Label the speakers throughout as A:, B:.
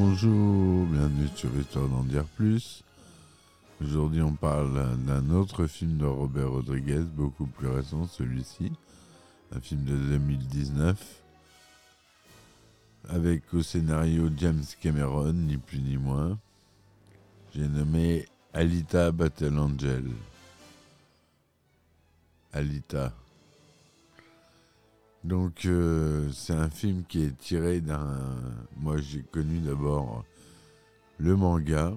A: Bonjour, bienvenue sur Histoire d'en dire plus. Aujourd'hui, on parle d'un autre film de Robert Rodriguez, beaucoup plus récent, celui-ci. Un film de 2019. Avec au scénario James Cameron, ni plus ni moins. J'ai nommé Alita Battle Angel. Alita. Donc euh, c'est un film qui est tiré d'un... Moi j'ai connu d'abord le manga.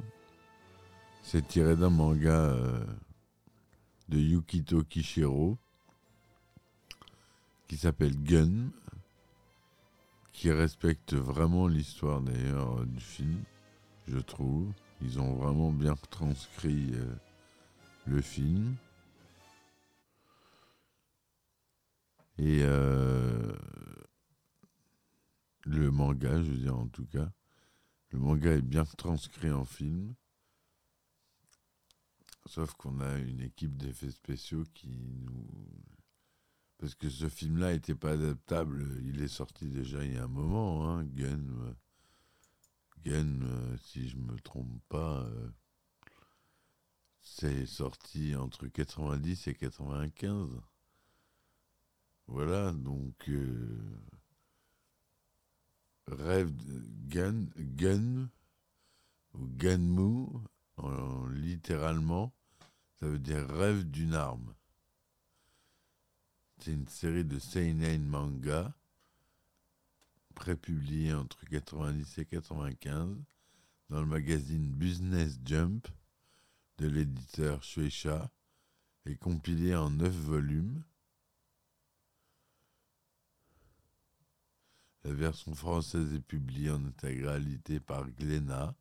A: C'est tiré d'un manga euh, de Yukito Kishiro qui s'appelle Gun, qui respecte vraiment l'histoire d'ailleurs du film, je trouve. Ils ont vraiment bien transcrit euh, le film. Et euh, le manga, je veux dire en tout cas, le manga est bien transcrit en film. Sauf qu'on a une équipe d'effets spéciaux qui nous... Parce que ce film-là n'était pas adaptable, il est sorti déjà il y a un moment, hein, Gun. si je me trompe pas, euh, c'est sorti entre 90 et 95. Voilà, donc euh, rêve de Gun, Gun ou Gunmu, en- littéralement, ça veut dire rêve d'une arme. C'est une série de seinen manga prépubliée entre 90 et 95 dans le magazine Business Jump de l'éditeur Shueisha et compilée en 9 volumes. La version française est publiée en intégralité par Glénat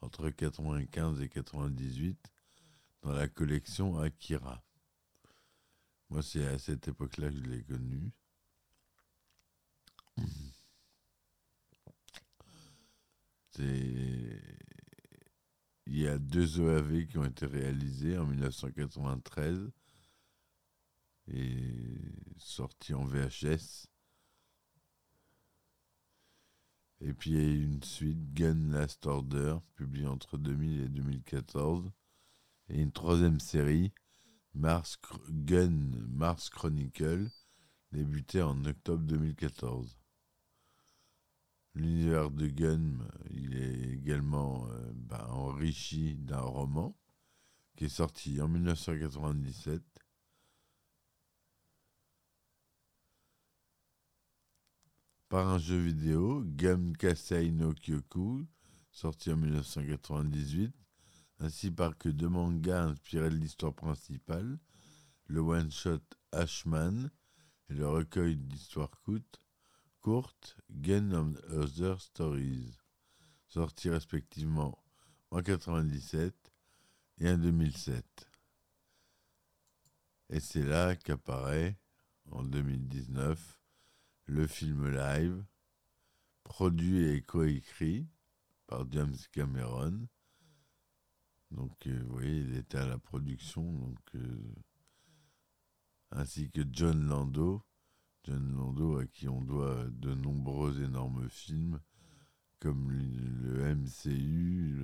A: entre 95 et 98 dans la collection Akira. Moi, c'est à cette époque-là que je l'ai connu. Il y a deux OAV qui ont été réalisés en 1993 et sortis en VHS. Et puis une suite, Gun Last Order, publiée entre 2000 et 2014. Et une troisième série, Mars Gun Mars Chronicle, débutée en octobre 2014. L'univers de Gun, il est également euh, bah, enrichi d'un roman qui est sorti en 1997 par un jeu vidéo, Gun Kasei no Kyoku, sorti en 1998, ainsi par que deux mangas inspirés de l'histoire principale, le one-shot Ashman et le recueil d'histoires courtes, Gun and Other Stories, sortis respectivement en 1997 et en 2007. Et c'est là qu'apparaît, en 2019, le film live, produit et coécrit par James Cameron. Donc, euh, vous voyez, il était à la production, donc, euh, ainsi que John Lando. John Lando, à qui on doit de nombreux énormes films, comme le, MCU,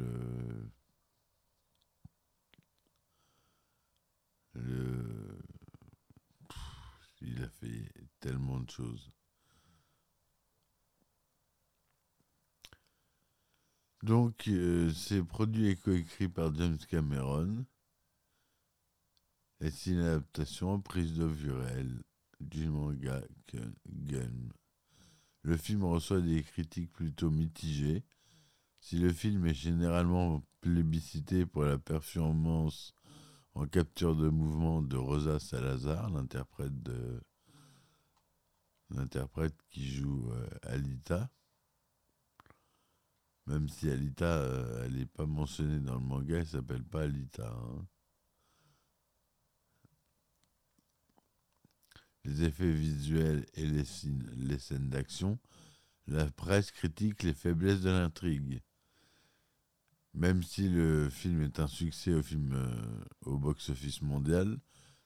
A: le, il a fait tellement de choses. Donc, euh, c'est produit et coécrit par James Cameron. Et c'est une adaptation en prise de vue réelle du manga. Le film reçoit des critiques plutôt mitigées, Si le film est généralement plébiscité pour la performance en capture de mouvement de Rosa Salazar, l'interprète l'interprète qui joue euh, Alita, même si Alita, euh, elle n'est pas mentionnée dans le manga, elle s'appelle pas Alita. hein. Les effets visuels et les, scènes- d'action, la presse critique les faiblesses de l'intrigue. Même si le film est un succès au, euh, box-office mondial,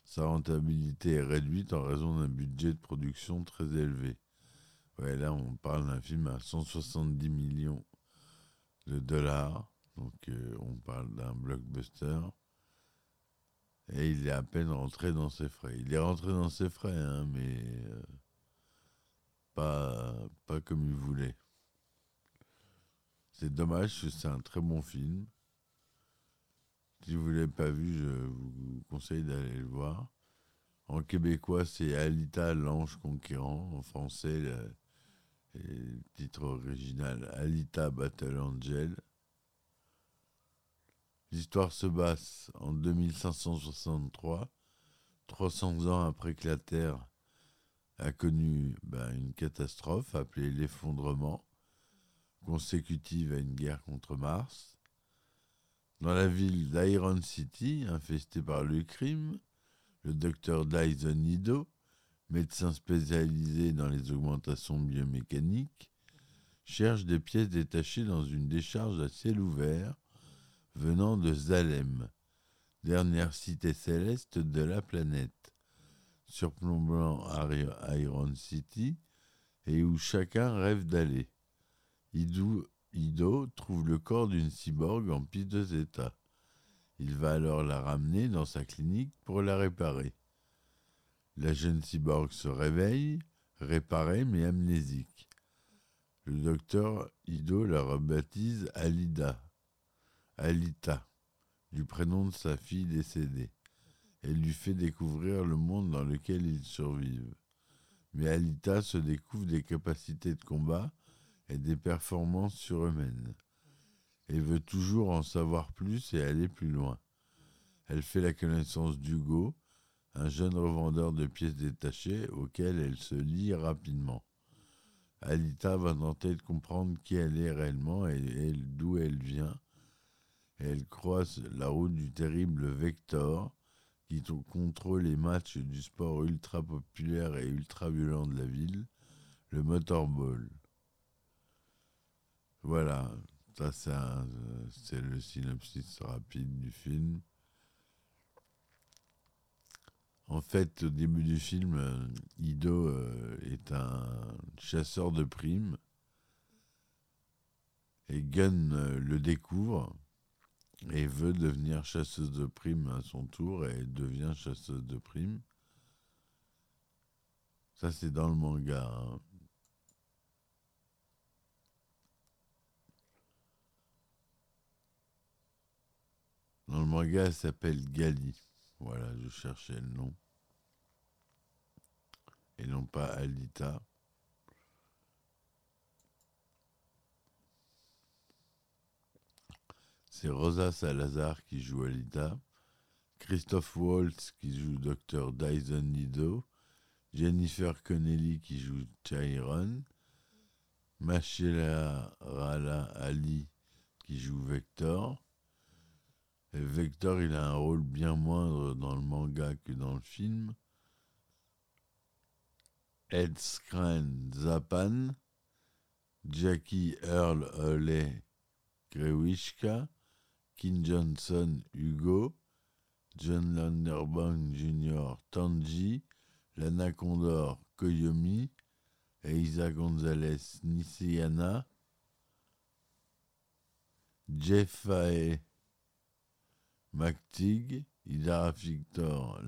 A: sa rentabilité est réduite en raison d'un budget de production très élevé. Là, on parle d'un film à 170 millions de dollars. Donc, euh, on parle d'un blockbuster. Et il est à peine rentré dans ses frais. Il est rentré dans ses frais, hein, mais euh, pas, comme il voulait. C'est dommage, c'est un très bon film. Si vous ne l'avez pas vu, je vous conseille d'aller le voir. En québécois, c'est Alita l'ange conquérant. En français, le, titre original Alita Battle Angel. L'histoire se passe en 2563, 300 ans après que la Terre a connu ben, une catastrophe appelée l'effondrement, consécutive à une guerre contre Mars. Dans la ville d'Iron City, infestée par le crime, le docteur Dyson Ido, médecin spécialisé dans les augmentations biomécaniques, cherche des pièces détachées dans une décharge à ciel ouvert venant de Zalem, dernière cité céleste de la planète, surplombant Iron City et où chacun rêve d'aller. Ido, Ido trouve le corps d'une cyborg en piteux état. Il va alors la ramener dans sa clinique pour la réparer. La jeune cyborg se réveille, réparée mais amnésique. Le docteur Ido la rebaptise Alida, Alita, du prénom de sa fille décédée, et lui fait découvrir le monde dans lequel ils survivent. Mais Alita se découvre des capacités de combat et des performances surhumaines. Elle veut toujours en savoir plus et aller plus loin. Elle fait la connaissance d'Hugo, un jeune revendeur de pièces détachées auquel elle se lie rapidement. Alita va tenter de comprendre qui elle est réellement et, d'où elle vient. Elle croise la route du terrible Vector, qui contrôle les matchs du sport ultra populaire et ultra violent de la ville, le motorball. Voilà, ça c'est le synopsis rapide du film. En fait, au début du film, euh, Ido euh, est un chasseur de primes et Gunn euh, le découvre et veut devenir chasseuse de primes à son tour et devient chasseuse de primes. Ça, c'est dans le manga. hein. Dans le manga, elle s'appelle Gali. Voilà, je cherchais le nom. Et non pas Alita. C'est Rosa Salazar qui joue Alita. Christophe Waltz qui joue Dr. Dyson Nido. Jennifer Connelly qui joue Chiron. Machela Rala Ali qui joue Vector. Et Vector, il a un rôle bien moindre dans le manga que dans le film. Ed Skrein Zapan, Jackie Earl Oley Grewishka, Kin Johnson Hugo, John Landerbank Jr. Tanji, Lana Condor Koyomi, et Isa Gonzalez Nisiana, Jeff MacTig, Idara Victor,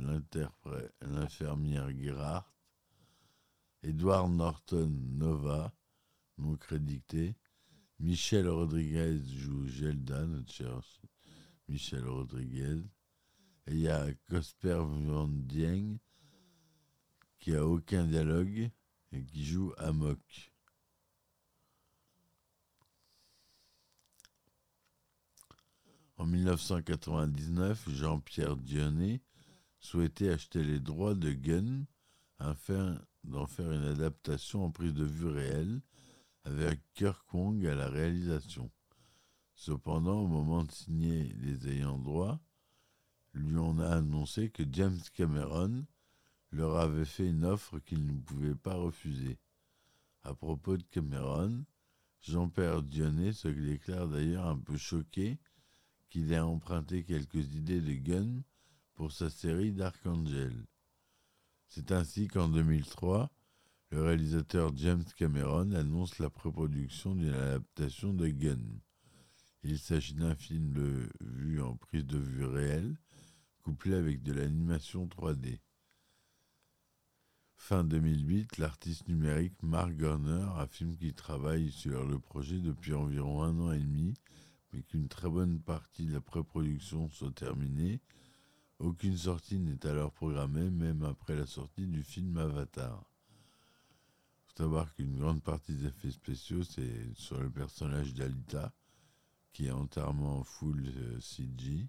A: l'infirmière Gerhardt, Edward Norton Nova, non crédité, Michel Rodriguez joue Gelda, notre cher Michel Rodriguez, et il y a Cosper Van Dieng, qui a aucun dialogue et qui joue Amok. En 1999, Jean-Pierre Dionnet souhaitait acheter les droits de Gun afin d'en faire une adaptation en prise de vue réelle avec Kirk Wong à la réalisation. Cependant, au moment de signer les ayants droit, lui on a annoncé que James Cameron leur avait fait une offre qu'il ne pouvait pas refuser. À propos de Cameron, Jean-Pierre Dionnet se déclare d'ailleurs un peu choqué qu'il ait emprunté quelques idées de Gunn pour sa série Dark Angel. C'est ainsi qu'en 2003, le réalisateur James Cameron annonce la pré-production d'une adaptation de Gunn. Il s'agit d'un film de vue en prise de vue réelle, couplé avec de l'animation 3D. Fin 2008, l'artiste numérique Mark Garner affirme qu'il travaille sur le projet depuis environ un an et demi, mais qu'une très bonne partie de la pré-production soit terminée. Aucune sortie n'est alors programmée, même après la sortie du film Avatar. Il faut savoir qu'une grande partie des effets spéciaux, c'est sur le personnage d'Alita, qui est entièrement en full euh, CG.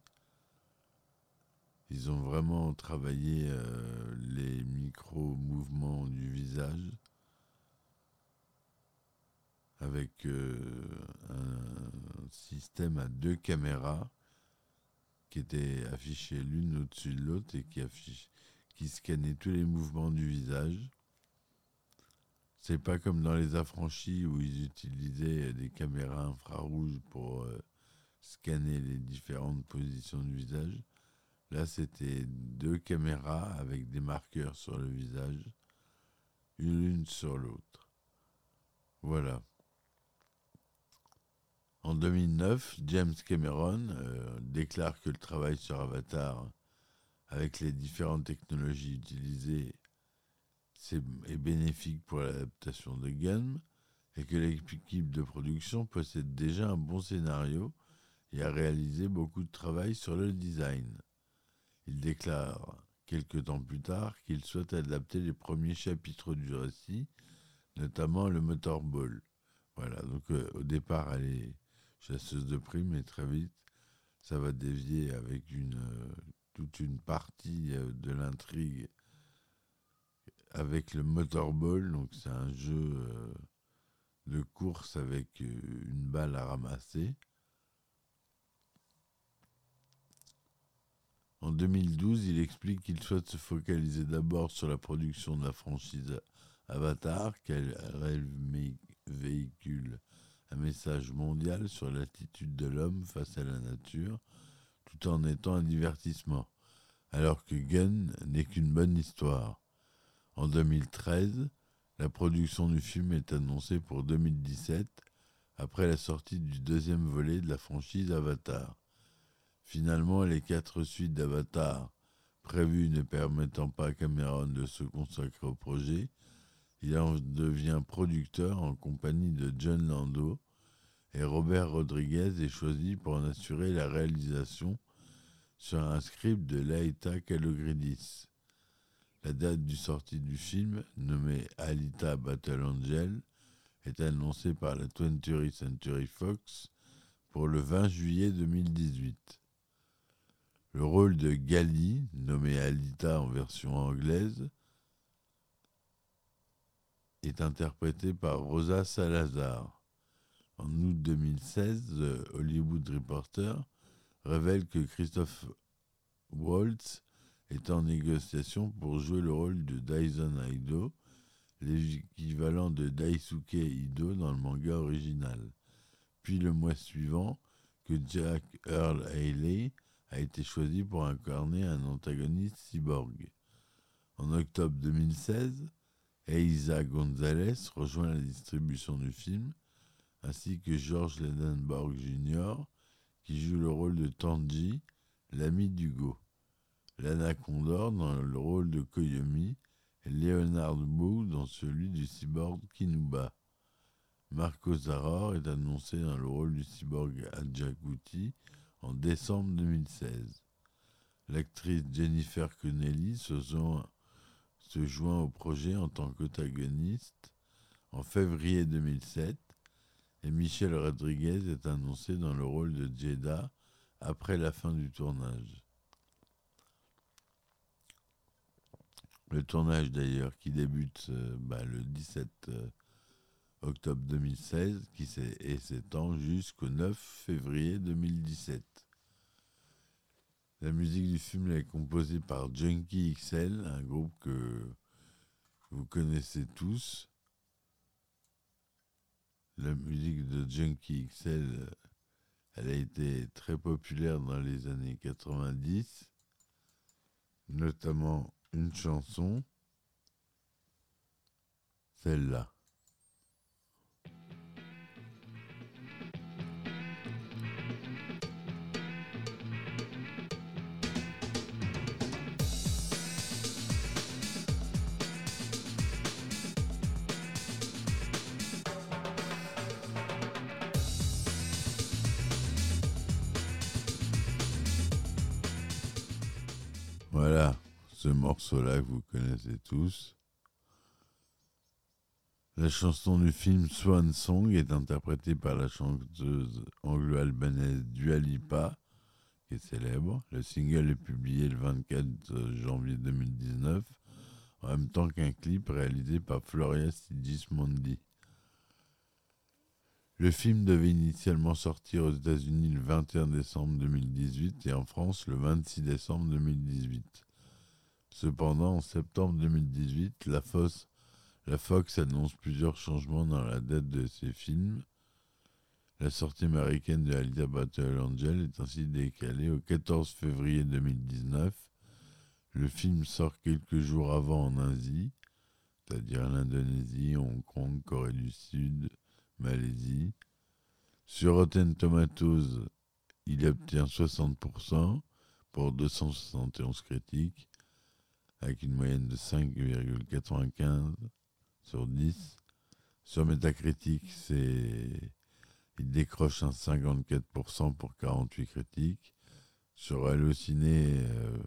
A: Ils ont vraiment travaillé euh, les micro-mouvements du visage avec euh, un système à deux caméras qui étaient affichées l'une au-dessus de l'autre et qui, affiche, qui tous les mouvements du visage. C'est pas comme dans les affranchis où ils utilisaient des caméras infrarouges pour euh, scanner les différentes positions du visage. Là, c'était deux caméras avec des marqueurs sur le visage, une l'une sur l'autre. Voilà. En 2009, James Cameron euh, déclare que le travail sur Avatar, avec les différentes technologies utilisées, est, bénéfique pour l'adaptation de Gunn et que l'équipe de production possède déjà un bon scénario et a réalisé beaucoup de travail sur le design. Il déclare quelque temps plus tard qu'il souhaite adapter les premiers chapitres du récit, notamment le motorball. Voilà, donc euh, au départ, elle est chasseuse de primes, et très vite, ça va dévier avec euh, toute une partie euh, de l'intrigue avec le motorball. Donc, c'est un jeu de course avec une balle à ramasser. En 2012, il explique qu'il souhaite se focaliser d'abord sur la production de la franchise Avatar, qu'elle véhicule un message mondial sur l'attitude de l'homme face à la nature, tout en étant un divertissement, alors que Gun n'est qu'une bonne histoire. En 2013, la production du film est annoncée pour 2017, après la sortie du deuxième volet de la franchise Avatar. Finalement, les quatre suites d'Avatar prévues ne permettant pas à Cameron de se consacrer au projet, il en devient producteur en compagnie de John Lando et Robert Rodriguez est choisi pour en assurer la réalisation sur un script de Laeta Kalogridis. La date du sortie du film, nommé Alita Battle Angel, est annoncée par la 20th Century Fox pour le 20 juillet 2018. Le rôle de Gali, nommé Alita en version anglaise, est interprété par Rosa Salazar. En août 2016, The Hollywood Reporter révèle que Christophe Waltz est en négociation pour jouer le rôle de Dyson Ido, l'équivalent de Daisuke Ido dans le manga original. Puis le mois suivant, que Jack Earl Haley a été choisi pour incarner un antagoniste cyborg. En octobre 2016, Eiza Gonzalez rejoint la distribution du film, ainsi que George Ledenborg Jr., qui joue le rôle de Tanji, l'ami d'Hugo. Lana Condor dans le rôle de Koyomi et Leonard Bou dans celui du cyborg Kinuba. Marco Zaror est annoncé dans le rôle du cyborg Adjakuti en décembre 2016. L'actrice Jennifer Connelly se, joint au projet en tant qu'antagoniste en février 2007 et Michel Rodriguez est annoncé dans le rôle de Jeddah après la fin du tournage. Le tournage d'ailleurs qui débute euh, bah, le 17 euh, octobre 2016 qui et s'étend jusqu'au 9 février 2017. La musique du film est composée par Junkie XL, un groupe que vous connaissez tous. La musique de Junkie XL, elle a été très populaire dans les années 90, notamment une chanson, celle-là. Ce morceau-là que vous connaissez tous. La chanson du film Swan Song est interprétée par la chanteuse anglo-albanaise Dua Lipa, qui est célèbre. Le single est publié le 24 janvier 2019, en même temps qu'un clip réalisé par Floria Sigismondi. Le film devait initialement sortir aux États-Unis le 21 décembre 2018 et en France le 26 décembre 2018. Cependant, en septembre 2018, la, Fox annonce plusieurs changements dans la date de ses films. La sortie américaine de Alita Battle Angel est ainsi décalée au 14 février 2019. Le film sort quelques jours avant en Asie, c'est-à-dire l'Indonésie, Hong Kong, Corée du Sud, Malaisie. Sur Rotten Tomatoes, il obtient 60% pour 271 critiques, avec une moyenne de 5,95 sur 10. Sur Metacritic, c'est il décroche un 54% pour 48 critiques. Sur Allociné, euh,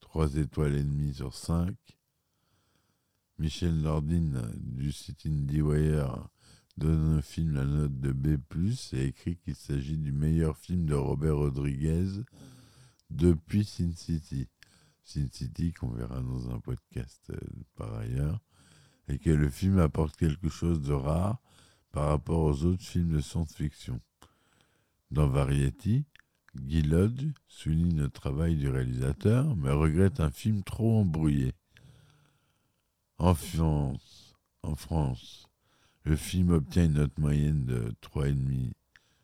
A: 3 étoiles et demie sur 5. Michel Nordine du site IndieWire donne un film la note de B+, et écrit qu'il s'agit du meilleur film de Robert Rodriguez depuis Sin City. Sin City, qu'on verra dans un podcast euh, par ailleurs, et que le film apporte quelque chose de rare par rapport aux autres films de science-fiction. Dans Variety, Guy Lodge souligne le travail du réalisateur, mais regrette un film trop embrouillé. En France, le film obtient une note moyenne de 3,5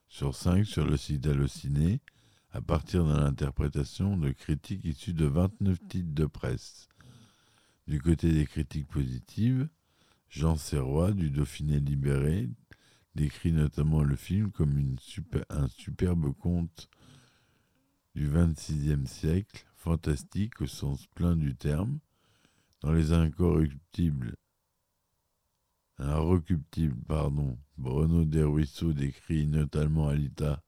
A: sur 5 sur le site Allociné à partir de l'interprétation de critiques issues de 29 titres de presse. Du côté des critiques positives, Jean Serrois du Dauphiné libéré décrit notamment le film comme un superbe conte du XXVIe siècle, fantastique au sens plein du terme. Dans Les Incorruptibles, un recuptible, pardon, Bruno Desruisseaux décrit notamment Alita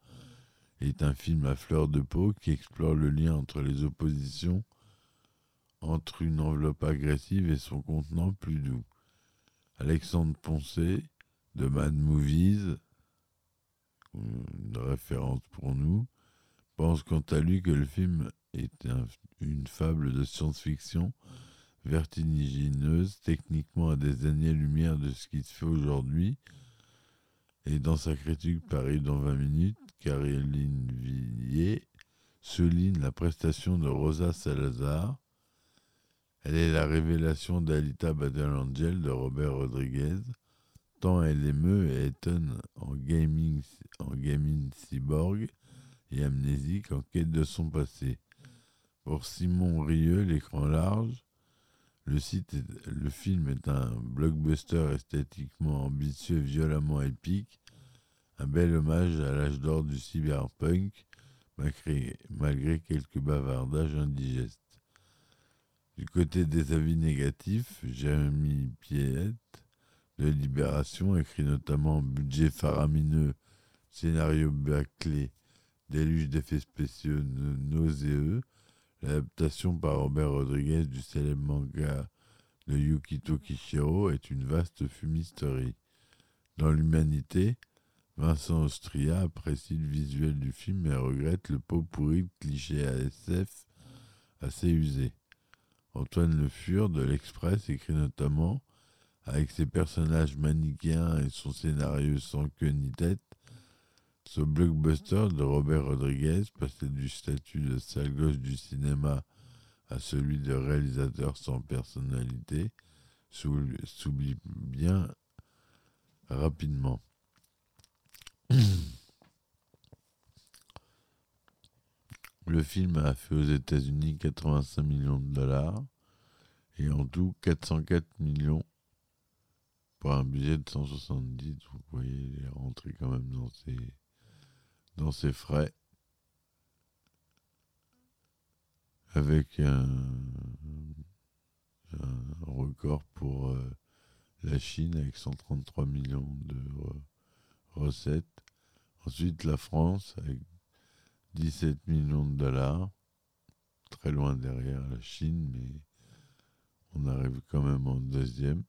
A: est un film à fleur de peau qui explore le lien entre les oppositions entre une enveloppe agressive et son contenant plus doux. Alexandre Poncet, de Mad Movies, une référence pour nous, pense quant à lui que le film est une fable de science-fiction vertigineuse, techniquement à des années-lumière de ce qui se fait aujourd'hui. Et dans sa critique Paris dans 20 minutes, Caroline Villiers souligne la prestation de Rosa Salazar. Elle est la révélation d'Alita Battle de Robert Rodriguez, tant elle émeut et étonne en gaming, en gaming cyborg et amnésique en quête de son passé. Pour Simon Rieux, l'écran large, le, le film est un blockbuster esthétiquement ambitieux violemment épique, un bel hommage à l'âge d'or du cyberpunk, malgré, quelques bavardages indigestes. Du côté des avis négatifs, Jérémy Piette de Libération écrit notamment Budget faramineux, scénario bâclé, déluge d'effets spéciaux nauséeux, L'adaptation par Robert Rodriguez du célèbre manga de Yukito Kishiro est une vaste fumisterie. Dans l'humanité, Vincent Austria apprécie le visuel du film et regrette le pot pourri de clichés ASF assez usé. Antoine Le Fur de l'Express écrit notamment avec ses personnages manichéens et son scénario sans queue ni tête, ce blockbuster de Robert Rodriguez passait du statut de sale gauche du cinéma à celui de réalisateur sans personnalité s'oublie bien rapidement. Le film a fait aux États-Unis 85 millions de dollars et en tout 404 millions pour un budget de 170. Vous voyez, il est rentré quand même dans ses, dans ses frais. Avec un, record pour euh, la Chine avec 133 millions de recettes. Ensuite, la France avec 17 millions de dollars, très loin derrière la Chine, mais on arrive quand même en deuxième.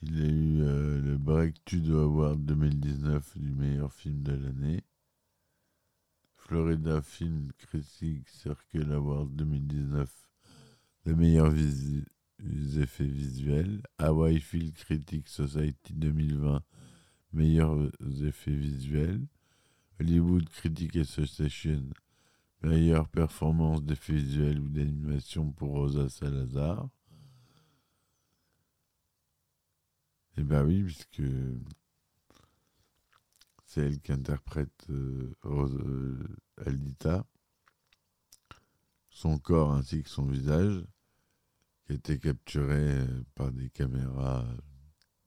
A: Il a eu euh, le Breakthrough Award 2019 du meilleur film de l'année. Florida Film Critic Circle Award 2019, le meilleur effets visuels. Hawaii Film Critic Society 2020, meilleurs effets visuels. Hollywood Critic Association, meilleure performance d'effets visuels ou d'animation pour Rosa Salazar. Eh bien oui, puisque c'est elle qui interprète euh, euh, Aldita, son corps ainsi que son visage, qui a été capturé par des caméras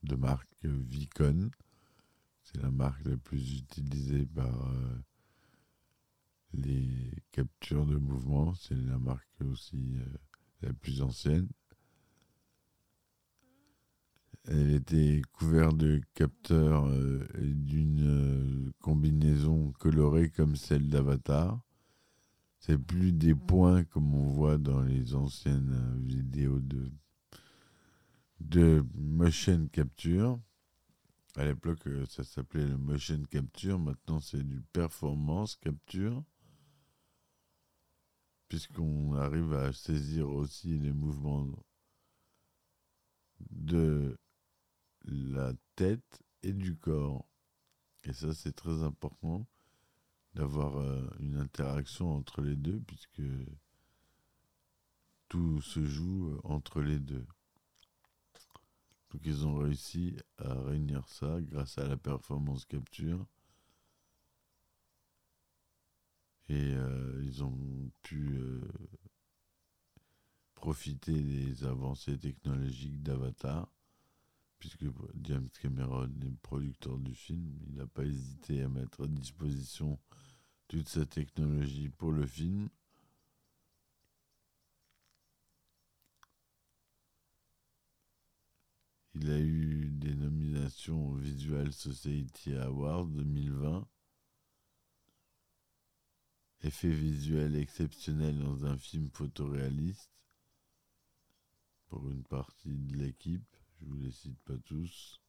A: de marque Vicon. C'est la marque la plus utilisée par euh, les captures de mouvement. C'est la marque aussi la plus ancienne. Elle était couverte de capteurs euh, et d'une euh, combinaison colorée comme celle d'Avatar. C'est plus des points comme on voit dans les anciennes euh, vidéos de, de motion capture. À l'époque, ça s'appelait le motion capture. Maintenant, c'est du performance capture. Puisqu'on arrive à saisir aussi les mouvements de la tête et du corps. Et ça, c'est très important d'avoir euh, une interaction entre les deux, puisque tout se joue euh, entre les deux. Donc ils ont réussi à réunir ça grâce à la performance capture. Et euh, ils ont pu profiter des avancées technologiques d'Avatar puisque James Cameron est producteur du film, il n'a pas hésité à mettre à disposition toute sa technologie pour le film. Il a eu des nominations au Visual Society Awards 2020. Effet visuel exceptionnel dans un film photoréaliste pour une partie de l'équipe. Je vous les cite pas tous.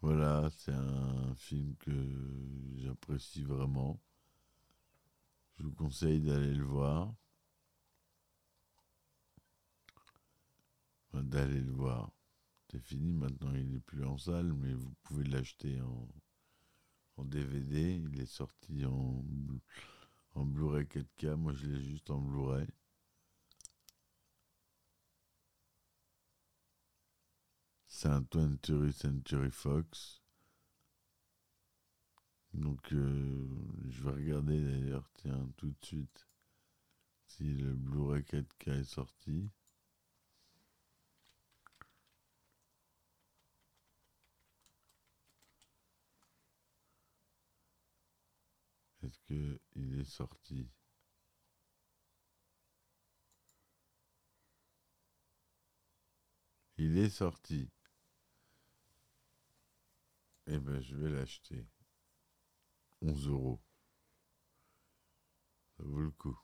A: Voilà, c'est un film que j'apprécie vraiment. Je vous conseille d'aller le voir. d'aller le voir. C'est fini maintenant, il n'est plus en salle, mais vous pouvez l'acheter en, en DVD. Il est sorti en, en Blu-ray 4K. Moi, je l'ai juste en Blu-ray. C'est un 20th Century Fox. Donc, euh, je vais regarder d'ailleurs, tiens, tout de suite, si le Blu-ray 4K est sorti. Est-ce qu'il est sorti? Il est sorti. Eh ben, je vais l'acheter. 11 euros. Ça vaut le coup.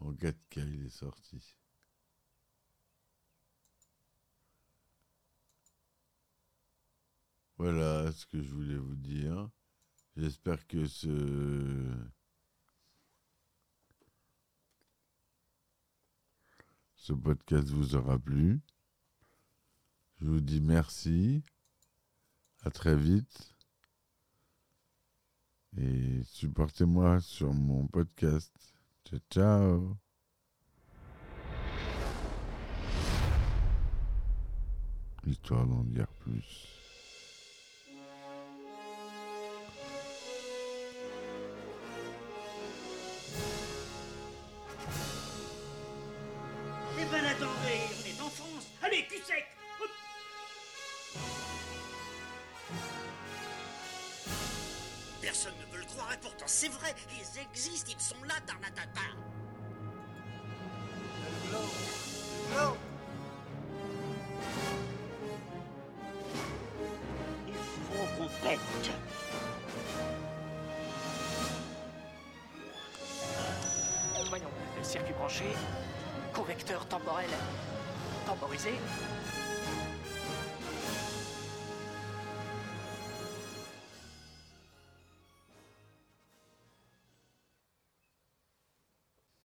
A: En 4K, il est sorti. Voilà ce que je voulais vous dire. J'espère que ce... ce podcast vous aura plu. Je vous dis merci. À très vite. Et supportez-moi sur mon podcast. Ciao, ciao. Histoire d'en dire plus.
B: Et pourtant c'est vrai, ils existent, ils sont là, Tarnatata.